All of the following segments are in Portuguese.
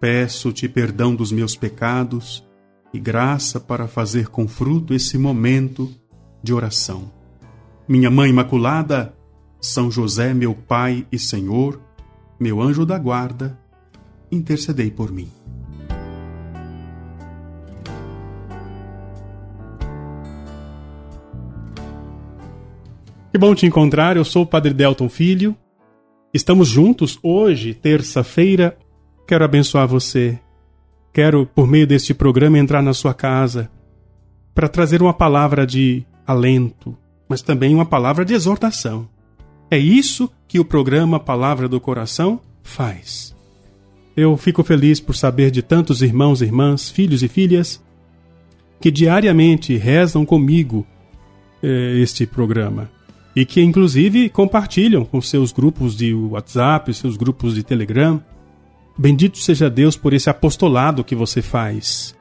Peço-te perdão dos meus pecados e graça para fazer com fruto esse momento de oração. Minha Mãe Imaculada, São José, meu Pai e Senhor, meu anjo da guarda, intercedei por mim. Que bom te encontrar, eu sou o Padre Delton Filho. Estamos juntos hoje, terça-feira, Quero abençoar você. Quero, por meio deste programa, entrar na sua casa para trazer uma palavra de alento, mas também uma palavra de exortação. É isso que o programa Palavra do Coração faz. Eu fico feliz por saber de tantos irmãos, irmãs, filhos e filhas que diariamente rezam comigo eh, este programa e que, inclusive, compartilham com seus grupos de WhatsApp, seus grupos de Telegram Bendito seja Deus por esse apostolado que você faz.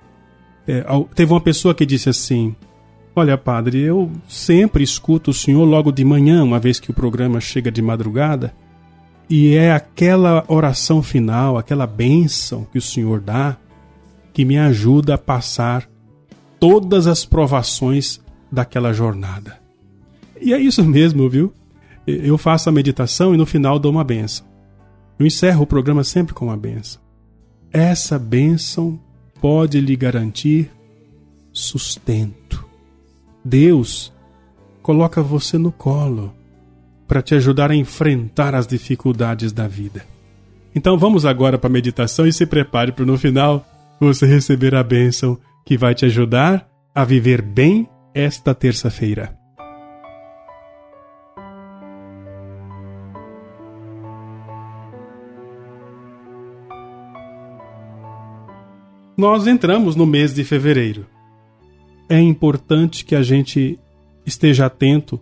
É, teve uma pessoa que disse assim: Olha, padre, eu sempre escuto o senhor logo de manhã, uma vez que o programa chega de madrugada, e é aquela oração final, aquela bênção que o senhor dá, que me ajuda a passar todas as provações daquela jornada. E é isso mesmo, viu? Eu faço a meditação e no final dou uma benção. Eu encerro o programa sempre com uma benção. Essa bênção pode lhe garantir sustento. Deus coloca você no colo para te ajudar a enfrentar as dificuldades da vida. Então vamos agora para a meditação e se prepare para no final você receber a bênção que vai te ajudar a viver bem esta terça-feira. Nós entramos no mês de fevereiro. É importante que a gente esteja atento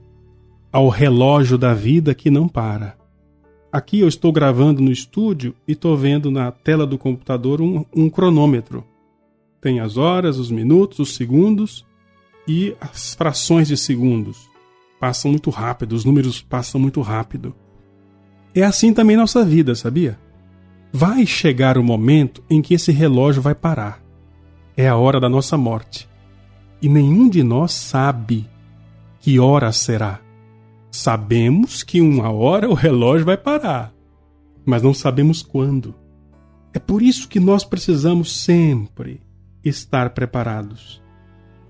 ao relógio da vida que não para. Aqui eu estou gravando no estúdio e estou vendo na tela do computador um, um cronômetro. Tem as horas, os minutos, os segundos e as frações de segundos. Passam muito rápido, os números passam muito rápido. É assim também nossa vida, sabia? Vai chegar o momento em que esse relógio vai parar. É a hora da nossa morte. E nenhum de nós sabe que hora será. Sabemos que uma hora o relógio vai parar, mas não sabemos quando. É por isso que nós precisamos sempre estar preparados.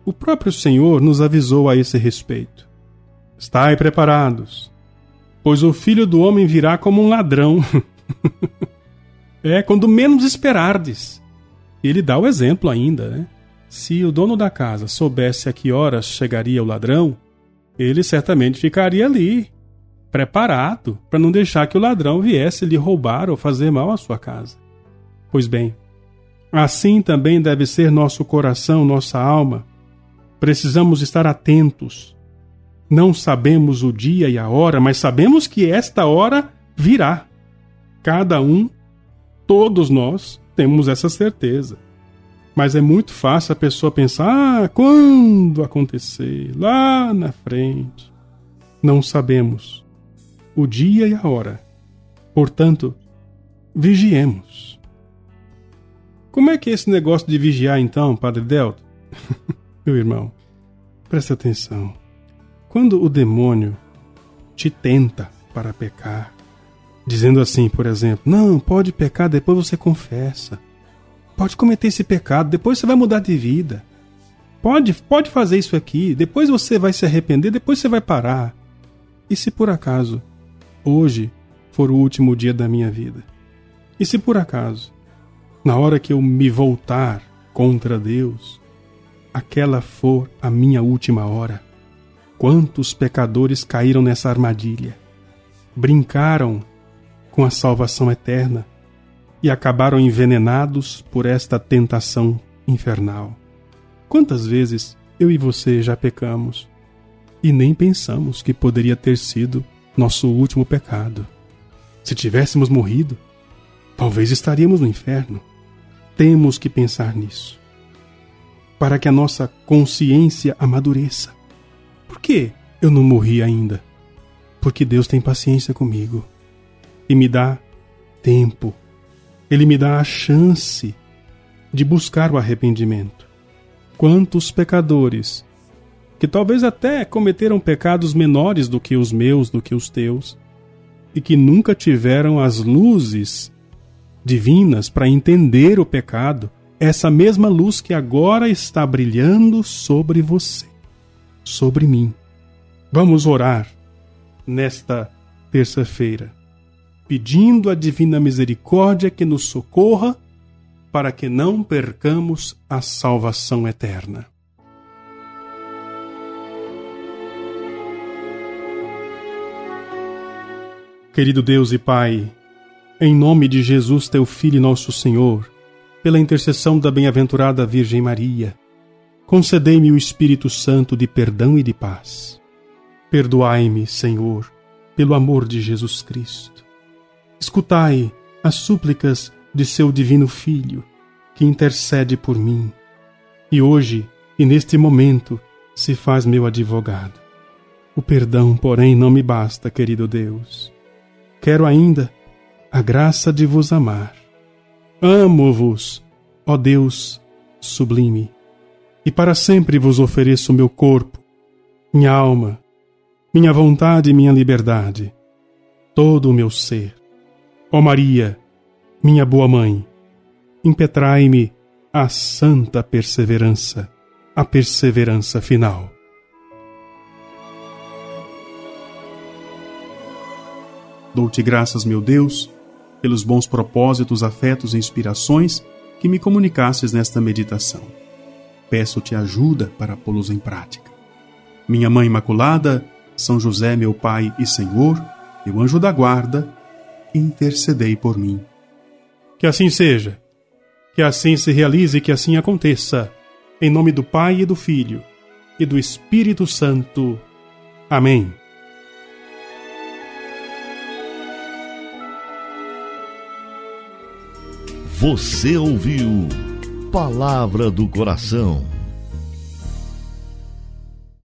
O próprio Senhor nos avisou a esse respeito. Estai preparados, pois o filho do homem virá como um ladrão. É, quando menos esperardes. Ele dá o exemplo ainda, né? Se o dono da casa soubesse a que horas chegaria o ladrão, ele certamente ficaria ali, preparado para não deixar que o ladrão viesse lhe roubar ou fazer mal à sua casa. Pois bem, assim também deve ser nosso coração, nossa alma. Precisamos estar atentos. Não sabemos o dia e a hora, mas sabemos que esta hora virá. Cada um Todos nós temos essa certeza. Mas é muito fácil a pessoa pensar: ah, quando acontecer, lá na frente. Não sabemos o dia e a hora. Portanto, vigiemos. Como é que é esse negócio de vigiar então, Padre Delta? Meu irmão, preste atenção. Quando o demônio te tenta para pecar, dizendo assim, por exemplo: Não, pode pecar, depois você confessa. Pode cometer esse pecado, depois você vai mudar de vida. Pode, pode fazer isso aqui, depois você vai se arrepender, depois você vai parar. E se por acaso hoje for o último dia da minha vida? E se por acaso, na hora que eu me voltar contra Deus, aquela for a minha última hora? Quantos pecadores caíram nessa armadilha? Brincaram com a salvação eterna e acabaram envenenados por esta tentação infernal. Quantas vezes eu e você já pecamos e nem pensamos que poderia ter sido nosso último pecado? Se tivéssemos morrido, talvez estaríamos no inferno. Temos que pensar nisso. Para que a nossa consciência amadureça. Por que eu não morri ainda? Porque Deus tem paciência comigo e me dá tempo. Ele me dá a chance de buscar o arrependimento. Quantos pecadores, que talvez até cometeram pecados menores do que os meus, do que os teus, e que nunca tiveram as luzes divinas para entender o pecado, essa mesma luz que agora está brilhando sobre você, sobre mim. Vamos orar nesta terça-feira, pedindo a divina misericórdia que nos socorra para que não percamos a salvação eterna. Querido Deus e Pai, em nome de Jesus, teu Filho e nosso Senhor, pela intercessão da bem-aventurada Virgem Maria, concedei-me o Espírito Santo de perdão e de paz. Perdoai-me, Senhor, pelo amor de Jesus Cristo. Escutai as súplicas de seu divino Filho, que intercede por mim, e hoje e neste momento se faz meu advogado. O perdão, porém, não me basta, querido Deus. Quero ainda a graça de vos amar. Amo-vos, ó Deus sublime, e para sempre vos ofereço meu corpo, minha alma, minha vontade e minha liberdade, todo o meu ser. Ó Maria, minha boa mãe, impetrai-me a santa perseverança, a perseverança final. Dou-te graças, meu Deus, pelos bons propósitos, afetos e inspirações que me comunicasses nesta meditação. Peço-te ajuda para pô-los em prática. Minha Mãe Imaculada, São José, meu Pai e Senhor, meu anjo da guarda, intercedei por mim. Que assim seja. Que assim se realize e que assim aconteça. Em nome do Pai e do Filho e do Espírito Santo. Amém. Você ouviu Palavra do Coração